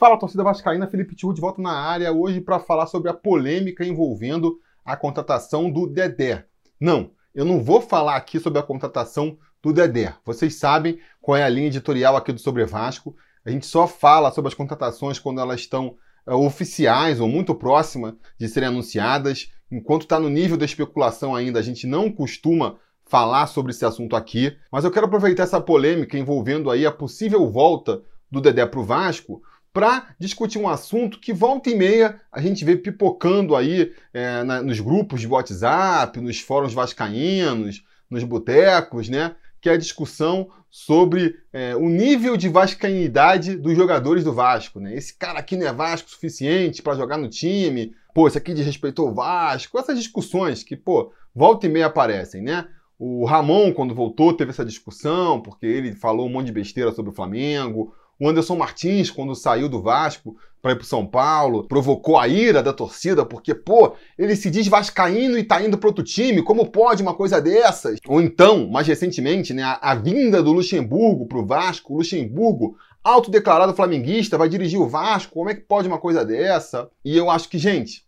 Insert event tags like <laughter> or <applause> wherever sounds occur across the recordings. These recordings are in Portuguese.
Fala, torcida vascaína, Felipe Tiru de volta na área hoje para falar sobre a polêmica envolvendo a contratação do Dedé. Não, eu não vou falar aqui sobre a contratação do Dedé. Vocês sabem qual é a linha editorial aqui do Sobre Vasco. A gente só fala sobre as contratações quando elas estão é, oficiais ou muito próximas de serem anunciadas. Enquanto está no nível da especulação ainda, a gente não costuma falar sobre esse assunto aqui. Mas eu quero aproveitar essa polêmica envolvendo aí a possível volta do Dedé para o Vasco para discutir um assunto que volta e meia a gente vê pipocando aí é, na, nos grupos de WhatsApp, nos fóruns vascaínos, nos botecos, né? Que é a discussão sobre é, o nível de vascainidade dos jogadores do Vasco, né? Esse cara aqui não é Vasco o suficiente para jogar no time, pô, esse aqui desrespeitou o Vasco, essas discussões que, pô, volta e meia aparecem, né? O Ramon, quando voltou, teve essa discussão, porque ele falou um monte de besteira sobre o Flamengo. O Anderson Martins, quando saiu do Vasco para ir para São Paulo, provocou a ira da torcida, porque, pô, ele se diz vascaíno e tá indo para outro time, como pode uma coisa dessas? Ou então, mais recentemente, né, a, a vinda do Luxemburgo para o Vasco, o Luxemburgo, autodeclarado flamenguista, vai dirigir o Vasco, como é que pode uma coisa dessa? E eu acho que, gente,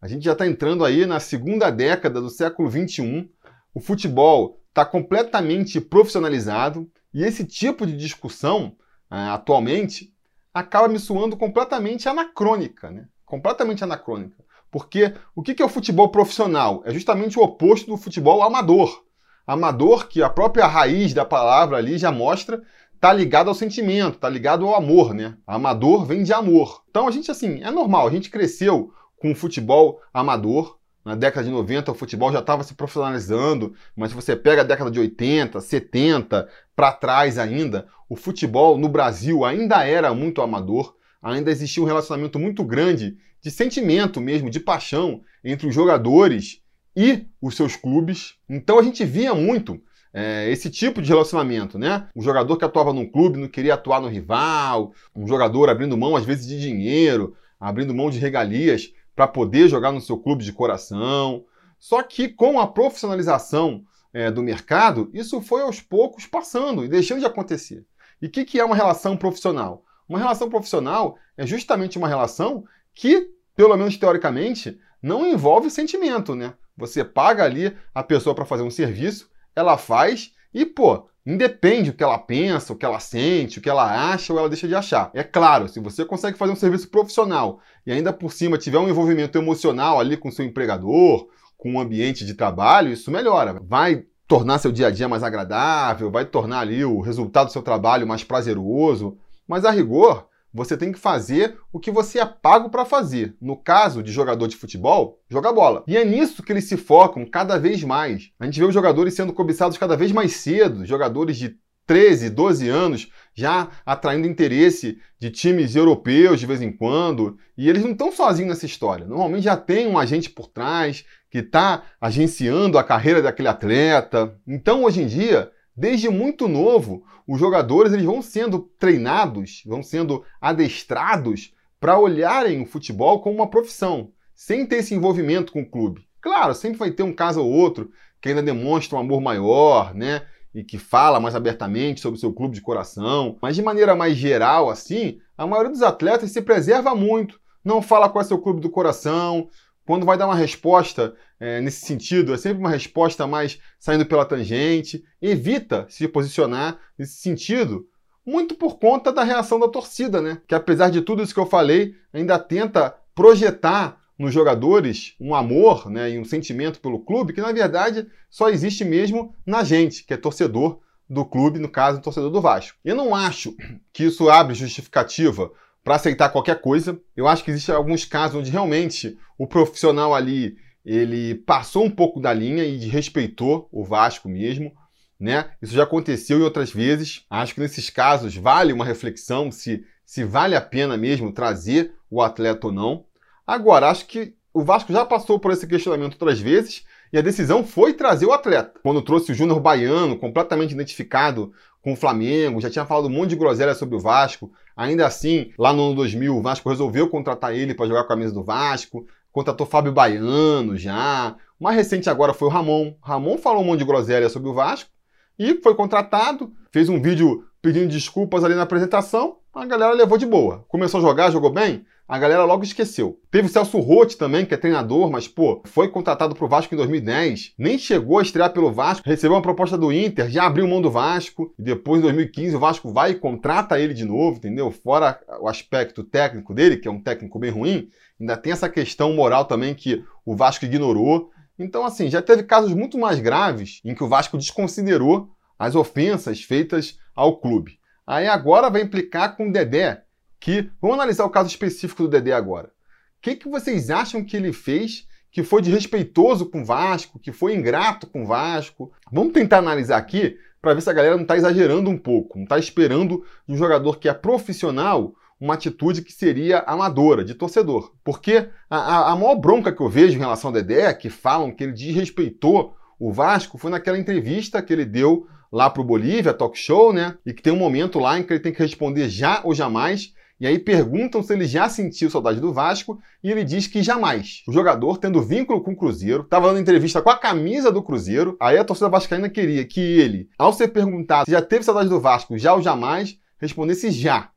a gente já está entrando aí na segunda década do século XXI, o futebol está completamente profissionalizado, e esse tipo de discussão atualmente, acaba me soando completamente anacrônica, né? Completamente anacrônica. Porque o que é o futebol profissional? É justamente o oposto do futebol amador. Amador, que a própria raiz da palavra ali já mostra, tá ligado ao sentimento, tá ligado ao amor, né? Amador vem de amor. Então a gente, assim, é normal, a gente cresceu com o futebol amador, na década de 90 o futebol já estava se profissionalizando, mas se você pega a década de 80, 70, para trás ainda, o futebol no Brasil ainda era muito amador, ainda existia um relacionamento muito grande de sentimento mesmo, de paixão entre os jogadores e os seus clubes. Então a gente via muito é, esse tipo de relacionamento, né? Um jogador que atuava num clube não queria atuar no rival, um jogador abrindo mão às vezes de dinheiro, abrindo mão de regalias para poder jogar no seu clube de coração. Só que com a profissionalização é, do mercado, isso foi aos poucos passando e deixando de acontecer. E o que, que é uma relação profissional? Uma relação profissional é justamente uma relação que, pelo menos teoricamente, não envolve sentimento, né? Você paga ali a pessoa para fazer um serviço, ela faz e, pô, Independe o que ela pensa, o que ela sente, o que ela acha ou ela deixa de achar. É claro, se você consegue fazer um serviço profissional e ainda por cima tiver um envolvimento emocional ali com seu empregador, com o ambiente de trabalho, isso melhora. Vai tornar seu dia a dia mais agradável, vai tornar ali o resultado do seu trabalho mais prazeroso. Mas a rigor, você tem que fazer o que você é pago para fazer. No caso de jogador de futebol, jogar bola. E é nisso que eles se focam cada vez mais. A gente vê os jogadores sendo cobiçados cada vez mais cedo, jogadores de 13, 12 anos, já atraindo interesse de times europeus de vez em quando. E eles não estão sozinhos nessa história. Normalmente já tem um agente por trás que está agenciando a carreira daquele atleta. Então, hoje em dia, Desde muito novo, os jogadores eles vão sendo treinados, vão sendo adestrados para olharem o futebol como uma profissão, sem ter esse envolvimento com o clube. Claro, sempre vai ter um caso ou outro que ainda demonstra um amor maior, né? E que fala mais abertamente sobre o seu clube de coração. Mas de maneira mais geral, assim, a maioria dos atletas se preserva muito. Não fala qual é seu clube do coração, quando vai dar uma resposta é, nesse sentido, é sempre uma resposta mais saindo pela tangente, evita se posicionar nesse sentido, muito por conta da reação da torcida, né? Que apesar de tudo isso que eu falei, ainda tenta projetar nos jogadores um amor né, e um sentimento pelo clube que, na verdade, só existe mesmo na gente, que é torcedor do clube, no caso, torcedor do Vasco. Eu não acho que isso abre justificativa para aceitar qualquer coisa. Eu acho que existem alguns casos onde realmente o profissional ali ele passou um pouco da linha e respeitou o Vasco mesmo. Né? Isso já aconteceu em outras vezes. Acho que nesses casos vale uma reflexão se, se vale a pena mesmo trazer o atleta ou não. Agora, acho que o Vasco já passou por esse questionamento outras vezes e a decisão foi trazer o atleta. Quando trouxe o Júnior Baiano, completamente identificado com o Flamengo, já tinha falado um monte de groselha sobre o Vasco. Ainda assim, lá no ano 2000, o Vasco resolveu contratar ele para jogar com a camisa do Vasco. Contratou Fábio Baiano já. O mais recente agora foi o Ramon. Ramon falou um monte de groselha sobre o Vasco e foi contratado. Fez um vídeo pedindo desculpas ali na apresentação, a galera levou de boa. Começou a jogar, jogou bem, a galera logo esqueceu. Teve o Celso Rotti também, que é treinador, mas, pô, foi contratado pro Vasco em 2010, nem chegou a estrear pelo Vasco, recebeu uma proposta do Inter, já abriu mão do Vasco, e depois, em 2015, o Vasco vai e contrata ele de novo, entendeu? Fora o aspecto técnico dele, que é um técnico bem ruim, ainda tem essa questão moral também que o Vasco ignorou. Então, assim, já teve casos muito mais graves em que o Vasco desconsiderou as ofensas feitas ao clube. Aí agora vai implicar com o Dedé, que. Vamos analisar o caso específico do Dedé agora. O que, que vocês acham que ele fez que foi desrespeitoso com o Vasco, que foi ingrato com o Vasco? Vamos tentar analisar aqui para ver se a galera não está exagerando um pouco, não está esperando de um jogador que é profissional uma atitude que seria amadora, de torcedor. Porque a, a, maior bronca que eu vejo em relação ao Dedé, que falam que ele desrespeitou o Vasco, foi naquela entrevista que ele deu lá para o Bolívia, talk show, né? E que tem um momento lá em que ele tem que responder já ou jamais. E aí perguntam se ele já sentiu saudade do Vasco e ele diz que jamais. O jogador, tendo vínculo com o Cruzeiro, estava dando entrevista com a camisa do Cruzeiro. Aí a torcida vascaína queria que ele, ao ser perguntado se já teve saudade do Vasco, já ou jamais, respondesse já.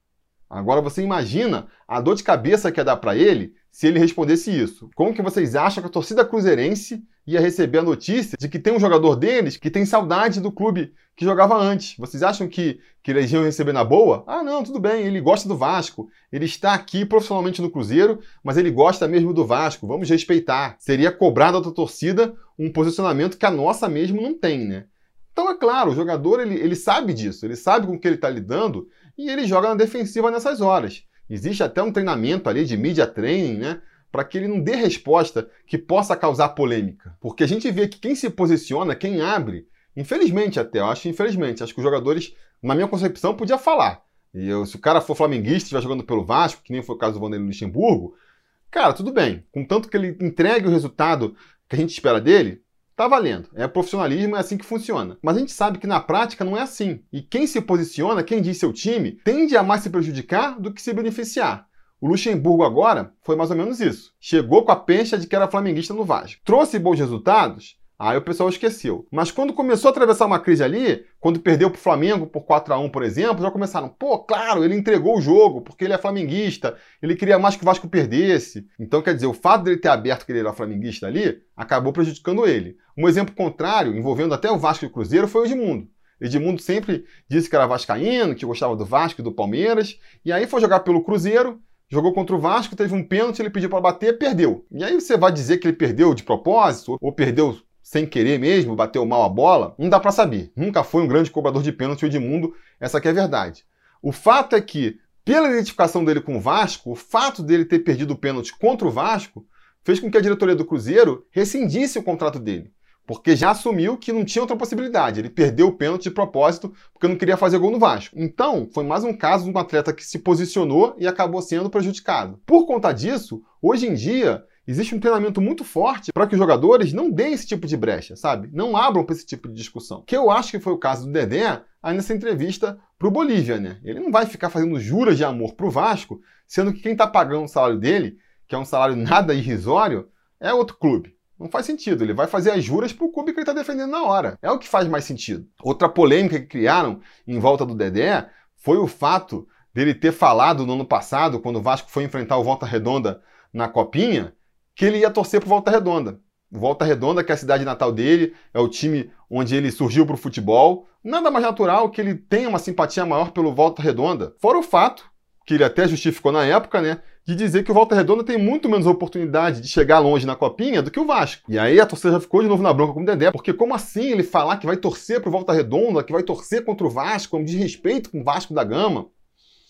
Agora você imagina a dor de cabeça que ia dar para ele se ele respondesse isso. Como que vocês acham que a torcida cruzeirense ia receber a notícia de que tem um jogador deles que tem saudade do clube que jogava antes? Vocês acham que, que eles iam receber na boa? Ah, não, tudo bem, ele gosta do Vasco. Ele está aqui profissionalmente no Cruzeiro, mas ele gosta mesmo do Vasco. Vamos respeitar. Seria cobrado da torcida um posicionamento que a nossa mesmo não tem, né? Então, é claro, o jogador ele, ele sabe disso, ele sabe com o que ele está lidando e ele joga na defensiva nessas horas. Existe até um treinamento ali de media training, né? Para que ele não dê resposta que possa causar polêmica. Porque a gente vê que quem se posiciona, quem abre, infelizmente até, eu acho infelizmente, acho que os jogadores, na minha concepção, podia falar. E eu, se o cara for flamenguista e estiver jogando pelo Vasco, que nem foi o caso do Vanderlei Luxemburgo, cara, tudo bem. Contanto que ele entregue o resultado que a gente espera dele, Tá valendo. É profissionalismo, é assim que funciona. Mas a gente sabe que na prática não é assim. E quem se posiciona, quem diz seu time, tende a mais se prejudicar do que se beneficiar. O Luxemburgo agora foi mais ou menos isso. Chegou com a pencha de que era flamenguista no Vasco. Trouxe bons resultados? Aí o pessoal esqueceu. Mas quando começou a atravessar uma crise ali, quando perdeu para o Flamengo por 4 a 1 por exemplo, já começaram, pô, claro, ele entregou o jogo, porque ele é flamenguista, ele queria mais que o Vasco perdesse. Então, quer dizer, o fato dele ter aberto que ele era flamenguista ali, acabou prejudicando ele. Um exemplo contrário, envolvendo até o Vasco e o Cruzeiro, foi o Edmundo. Edmundo sempre disse que era vascaíno, que gostava do Vasco e do Palmeiras, e aí foi jogar pelo Cruzeiro, jogou contra o Vasco, teve um pênalti, ele pediu para bater, perdeu. E aí você vai dizer que ele perdeu de propósito, ou perdeu sem querer mesmo, bateu mal a bola, não dá para saber. Nunca foi um grande cobrador de pênalti o Edmundo, essa é a verdade. O fato é que, pela identificação dele com o Vasco, o fato dele ter perdido o pênalti contra o Vasco fez com que a diretoria do Cruzeiro rescindisse o contrato dele. Porque já assumiu que não tinha outra possibilidade. Ele perdeu o pênalti de propósito porque não queria fazer gol no Vasco. Então, foi mais um caso de um atleta que se posicionou e acabou sendo prejudicado. Por conta disso, hoje em dia, existe um treinamento muito forte para que os jogadores não deem esse tipo de brecha, sabe? Não abram para esse tipo de discussão. Que eu acho que foi o caso do Dedé aí nessa entrevista para o Bolívia, né? Ele não vai ficar fazendo juras de amor para o Vasco, sendo que quem está pagando o salário dele, que é um salário nada irrisório, é outro clube. Não faz sentido. Ele vai fazer as juras para o clube que ele está defendendo na hora. É o que faz mais sentido. Outra polêmica que criaram em volta do Dedé foi o fato dele ter falado no ano passado, quando o Vasco foi enfrentar o Volta Redonda na Copinha, que ele ia torcer para Volta Redonda. Volta Redonda, que é a cidade natal dele, é o time onde ele surgiu para o futebol. Nada mais natural que ele tenha uma simpatia maior pelo Volta Redonda. Fora o fato, que ele até justificou na época, né, de dizer que o Volta Redonda tem muito menos oportunidade de chegar longe na copinha do que o Vasco. E aí a torcida já ficou de novo na bronca com o Dedé, porque como assim ele falar que vai torcer pro Volta Redonda, que vai torcer contra o Vasco, um desrespeito com o Vasco da Gama?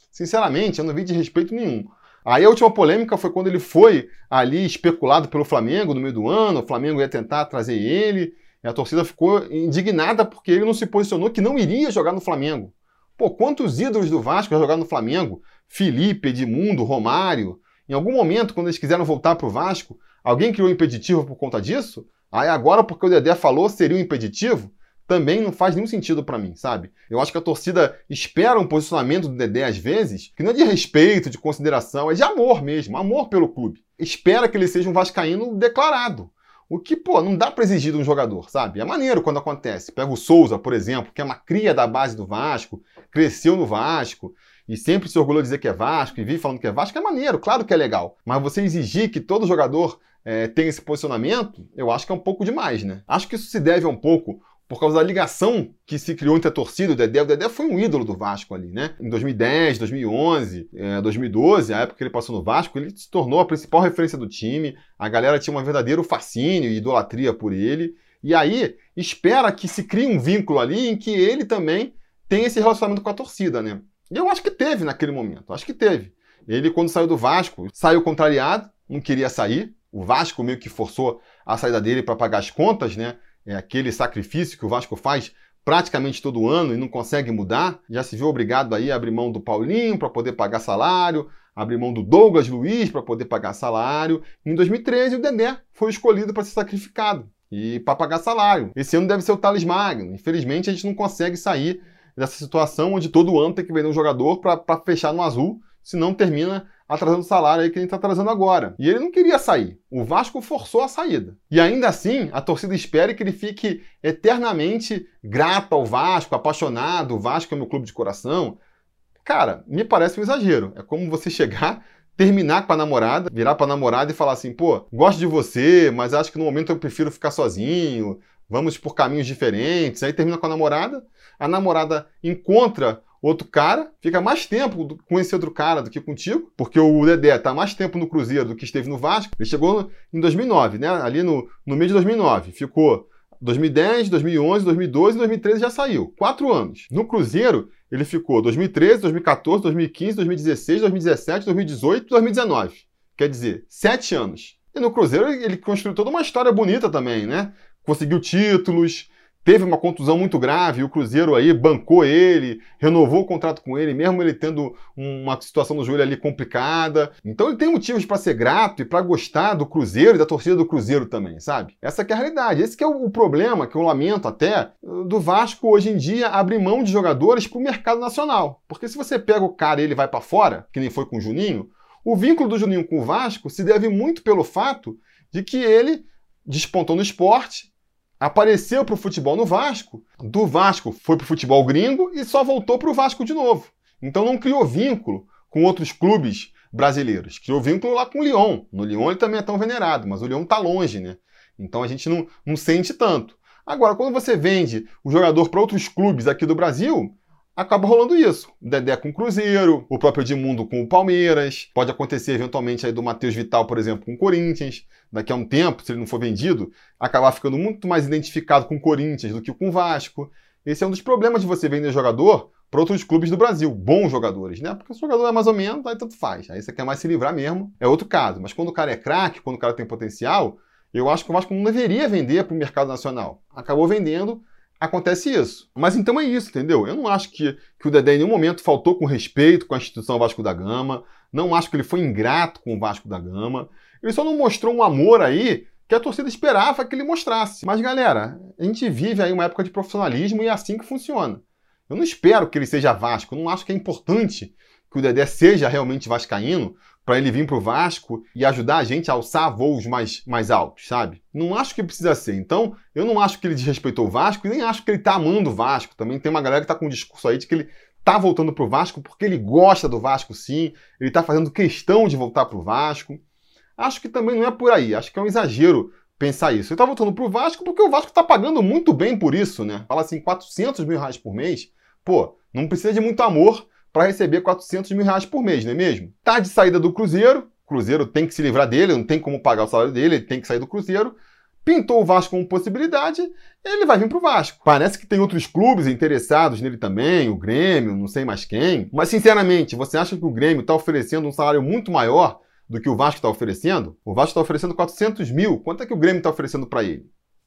Sinceramente, eu não vi de respeito nenhum. Aí a última polêmica foi quando ele foi ali especulado pelo Flamengo no meio do ano, o Flamengo ia tentar trazer ele, e a torcida ficou indignada porque ele não se posicionou que não iria jogar no Flamengo. Pô, quantos ídolos do Vasco já jogaram no Flamengo? Felipe, Edmundo, Romário. Em algum momento, quando eles quiseram voltar para o Vasco, alguém criou um impeditivo por conta disso? Aí agora, porque o Dedé falou, seria um impeditivo? também não faz nenhum sentido para mim, sabe? Eu acho que a torcida espera um posicionamento do Dedé às vezes, que não é de respeito, de consideração, é de amor mesmo, amor pelo clube. Espera que ele seja um vascaíno declarado. O que, pô, não dá para exigir de um jogador, sabe? É maneiro quando acontece. Pega o Souza, por exemplo, que é uma cria da base do Vasco, cresceu no Vasco e sempre se orgulhou de dizer que é Vasco e vive falando que é Vasco, é maneiro, claro que é legal. Mas você exigir que todo jogador é, tenha esse posicionamento, eu acho que é um pouco demais, né? Acho que isso se deve um pouco por causa da ligação que se criou entre a torcida o Dedé. O Dedé foi um ídolo do Vasco ali, né? Em 2010, 2011, é, 2012, a época que ele passou no Vasco, ele se tornou a principal referência do time. A galera tinha um verdadeiro fascínio e idolatria por ele. E aí, espera que se crie um vínculo ali em que ele também tem esse relacionamento com a torcida, né? E eu acho que teve naquele momento, acho que teve. Ele, quando saiu do Vasco, saiu contrariado, não queria sair. O Vasco meio que forçou a saída dele para pagar as contas, né? É aquele sacrifício que o Vasco faz praticamente todo ano e não consegue mudar. Já se viu obrigado aí a abrir mão do Paulinho para poder pagar salário, abrir mão do Douglas Luiz para poder pagar salário. Em 2013, o Dedé foi escolhido para ser sacrificado e para pagar salário. Esse ano deve ser o Thales Magno. Infelizmente, a gente não consegue sair dessa situação onde todo ano tem que vender um jogador para fechar no azul, senão termina atrasando o salário aí que ele está atrasando agora. E ele não queria sair. O Vasco forçou a saída. E ainda assim, a torcida espera que ele fique eternamente grato ao Vasco, apaixonado. O Vasco é meu clube de coração. Cara, me parece um exagero. É como você <laughs> chegar terminar com a namorada, virar para a namorada e falar assim: pô, gosto de você, mas acho que no momento eu prefiro ficar sozinho, vamos por caminhos diferentes. Aí termina com a namorada, a namorada encontra outro cara, fica mais tempo com esse outro cara do que contigo, porque o Dedé tá mais tempo no Cruzeiro do que esteve no Vasco. Ele chegou em 2009, né? Ali no, no mês de 2009. Ficou 2010, 2011, 2012 e 2013 já saiu. Quatro anos. No Cruzeiro, ele ficou 2013, 2014, 2015, 2016, 2017, 2018 e 2019. Quer dizer, sete anos. E no Cruzeiro ele construiu toda uma história bonita também, né? Conseguiu títulos, teve uma contusão muito grave, o Cruzeiro aí bancou ele, renovou o contrato com ele, mesmo ele tendo uma situação no joelho ali complicada. Então ele tem motivos para ser grato e para gostar do Cruzeiro e da torcida do Cruzeiro também, sabe? Essa é a realidade. Esse é o problema que eu lamento até do Vasco hoje em dia abrir mão de jogadores para o mercado nacional. Porque se você pega o cara e ele vai para fora, que nem foi com o Juninho, o vínculo do Juninho com o Vasco se deve muito pelo fato de que ele despontou no esporte, apareceu para o futebol no Vasco, do Vasco foi para o futebol gringo e só voltou para o Vasco de novo. Então não criou vínculo com outros clubes brasileiros. Criou vínculo lá com o Lyon. No Lyon ele também é tão venerado, mas o Lyon está longe, né? Então a gente não, não sente tanto. Agora, quando você vende o jogador para outros clubes aqui do Brasil, acaba rolando isso. O Dedé com o Cruzeiro, o próprio Edmundo com o Palmeiras, pode acontecer eventualmente aí do Matheus Vital, por exemplo, com o Corinthians. Daqui a um tempo, se ele não for vendido, acabar ficando muito mais identificado com o Corinthians do que com o Vasco. Esse é um dos problemas de você vender jogador para outros clubes do Brasil, bons jogadores, né? Porque o jogador é mais ou menos, aí tanto faz. Aí você quer mais se livrar mesmo, é outro caso. Mas quando o cara é craque, quando o cara tem potencial, eu acho que o Vasco não deveria vender para o mercado nacional. Acabou vendendo acontece isso. Mas então é isso, entendeu? Eu não acho que, que o Dedé em nenhum momento faltou com respeito com a instituição Vasco da Gama. Não acho que ele foi ingrato com o Vasco da Gama. Ele só não mostrou um amor aí que a torcida esperava que ele mostrasse. Mas, galera, a gente vive aí uma época de profissionalismo e é assim que funciona. Eu não espero que ele seja Vasco. Eu não acho que é importante que o Dedé seja realmente vascaíno para ele vir para o Vasco e ajudar a gente a alçar voos mais, mais altos, sabe? Não acho que precisa ser. Então, eu não acho que ele desrespeitou o Vasco e nem acho que ele tá amando o Vasco. Também tem uma galera que tá com um discurso aí de que ele tá voltando pro Vasco porque ele gosta do Vasco sim, ele tá fazendo questão de voltar pro Vasco. Acho que também não é por aí, acho que é um exagero pensar isso. Ele tá voltando pro Vasco porque o Vasco tá pagando muito bem por isso, né? Fala assim, 400 mil reais por mês. Pô, não precisa de muito amor para receber 400 mil reais por mês, não é mesmo? Tá de saída do Cruzeiro, Cruzeiro tem que se livrar dele, não tem como pagar o salário dele, ele tem que sair do Cruzeiro. Pintou o Vasco como possibilidade, ele vai vir para o Vasco. Parece que tem outros clubes interessados nele também, o Grêmio, não sei mais quem. Mas, sinceramente, você acha que o Grêmio está oferecendo um salário muito maior do que o Vasco está oferecendo? O Vasco está oferecendo 400 mil. Quanto é que o Grêmio está oferecendo para ele?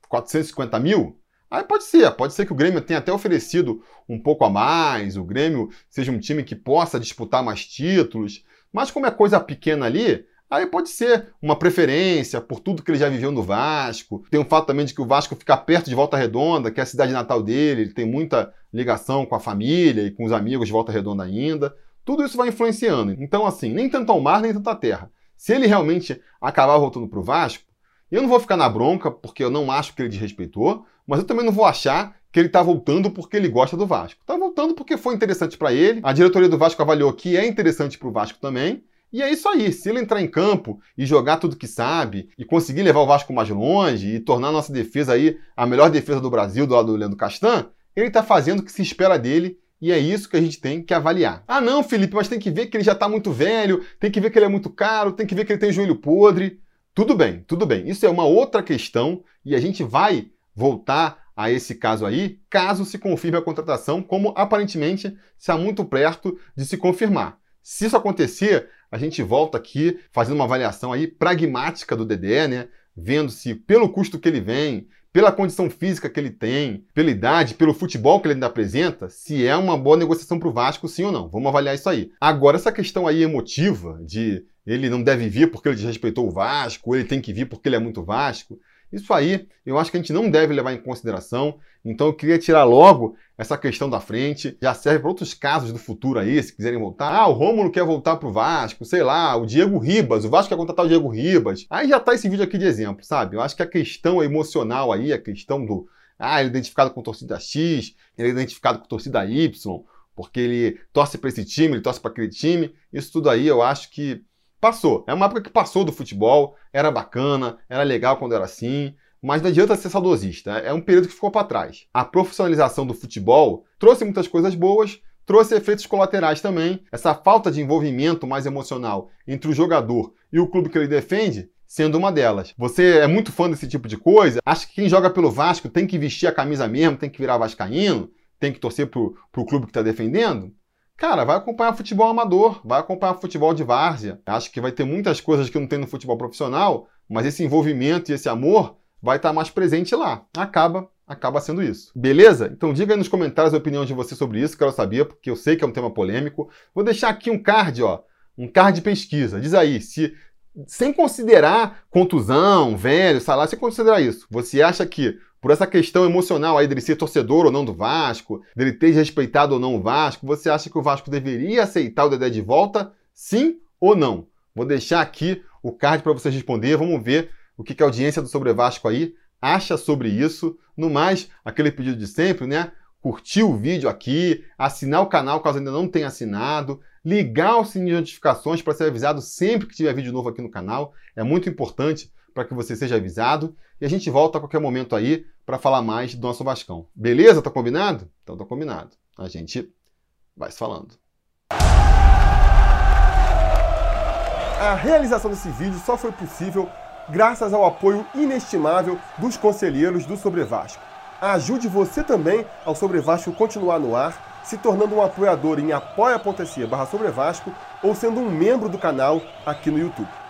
450 mil? Aí pode ser, pode ser que o Grêmio tenha até oferecido um pouco a mais, o Grêmio seja um time que possa disputar mais títulos, mas como é coisa pequena ali, aí pode ser uma preferência por tudo que ele já viveu no Vasco. Tem o fato também de que o Vasco fica perto de Volta Redonda, que é a cidade natal dele, ele tem muita ligação com a família e com os amigos de Volta Redonda ainda. Tudo isso vai influenciando. Então, assim, nem tanto ao mar, nem tanto à terra. Se ele realmente acabar voltando para o Vasco, eu não vou ficar na bronca, porque eu não acho que ele desrespeitou, mas eu também não vou achar que ele está voltando porque ele gosta do Vasco. Está voltando porque foi interessante para ele. A diretoria do Vasco avaliou que é interessante para o Vasco também. E é isso aí. Se ele entrar em campo e jogar tudo que sabe e conseguir levar o Vasco mais longe e tornar a nossa defesa aí a melhor defesa do Brasil do lado do Leandro Castan, ele está fazendo o que se espera dele e é isso que a gente tem que avaliar. Ah, não, Felipe, mas tem que ver que ele já está muito velho, tem que ver que ele é muito caro, tem que ver que ele tem joelho podre. Tudo bem, tudo bem. Isso é uma outra questão e a gente vai voltar a esse caso aí, caso se confirme a contratação, como aparentemente está muito perto de se confirmar. Se isso acontecer, a gente volta aqui fazendo uma avaliação aí pragmática do Dedé, né? Vendo se pelo custo que ele vem, pela condição física que ele tem, pela idade, pelo futebol que ele ainda apresenta, se é uma boa negociação para o Vasco, sim ou não. Vamos avaliar isso aí. Agora, essa questão aí emotiva de ele não deve vir porque ele desrespeitou o Vasco, ele tem que vir porque ele é muito Vasco, isso aí eu acho que a gente não deve levar em consideração. Então eu queria tirar logo essa questão da frente. Já serve para outros casos do futuro aí, se quiserem voltar. Ah, o Rômulo quer voltar pro Vasco, sei lá, o Diego Ribas, o Vasco quer contratar o Diego Ribas. Aí já tá esse vídeo aqui de exemplo, sabe? Eu acho que a questão emocional aí, a questão do ah, ele é identificado com torcida X, ele é identificado com torcida Y, porque ele torce para esse time, ele torce para aquele time. Isso tudo aí eu acho que Passou. É uma época que passou do futebol, era bacana, era legal quando era assim, mas não adianta ser saudosista. É um período que ficou para trás. A profissionalização do futebol trouxe muitas coisas boas, trouxe efeitos colaterais também. Essa falta de envolvimento mais emocional entre o jogador e o clube que ele defende, sendo uma delas. Você é muito fã desse tipo de coisa? Acha que quem joga pelo Vasco tem que vestir a camisa mesmo, tem que virar vascaíno, tem que torcer pro, pro clube que está defendendo? Cara, vai acompanhar futebol amador, vai acompanhar futebol de várzea. Acho que vai ter muitas coisas que não tem no futebol profissional, mas esse envolvimento e esse amor vai estar mais presente lá. Acaba acaba sendo isso. Beleza? Então diga aí nos comentários a opinião de você sobre isso, quero saber, porque eu sei que é um tema polêmico. Vou deixar aqui um card, ó, um card de pesquisa. Diz aí, se sem considerar contusão, velho, salário, sem considerar isso, você acha que por essa questão emocional aí dele ser torcedor ou não do Vasco, dele ter respeitado ou não o Vasco, você acha que o Vasco deveria aceitar o Dedé de volta? Sim ou não? Vou deixar aqui o card para vocês responder. Vamos ver o que a audiência do Sobre Vasco aí acha sobre isso. No mais, aquele pedido de sempre, né? Curtir o vídeo aqui, assinar o canal caso ainda não tenha assinado, ligar o sininho de notificações para ser avisado sempre que tiver vídeo novo aqui no canal. É muito importante para que você seja avisado. E a gente volta a qualquer momento aí para falar mais do nosso Vascão. Beleza? Tá combinado? Então tá combinado. A gente vai se falando. A realização desse vídeo só foi possível graças ao apoio inestimável dos conselheiros do Sobre Vasco. Ajude você também ao Sobre Vasco continuar no ar, se tornando um apoiador em apoia.se barra Sobre Vasco ou sendo um membro do canal aqui no YouTube.